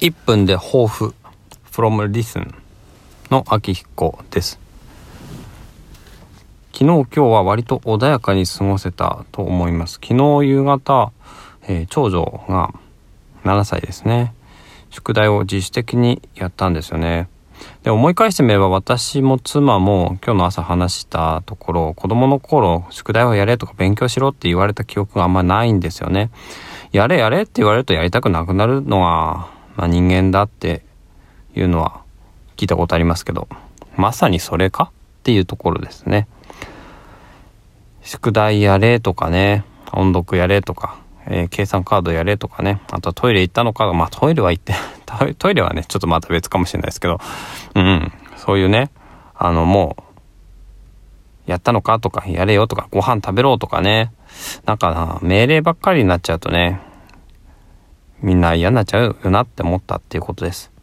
1分で抱負 from listen の秋彦です。昨日今日は割と穏やかに過ごせたと思います。昨日夕方、えー、長女が7歳ですね。宿題を自主的にやったんですよね。で思い返してみれば私も妻も今日の朝話したところ子供の頃宿題をやれとか勉強しろって言われた記憶があんまないんですよね。やれやれって言われるとやりたくなくなるのは、まあ、人間だっていうのは聞いたことありますけどまさにそれか？っていうところですね。宿題やれとかね音読やれとか、えー、計算カードやれとかねあとはトイレ行ったのかまあトイレは行って トイレはねちょっとまた別かもしれないですけどうんそういうねあのもうやったのかとかやれよとかご飯食べろとかねなんかな命令ばっかりになっちゃうとねみんな嫌になっちゃうよなって思ったっていうことです。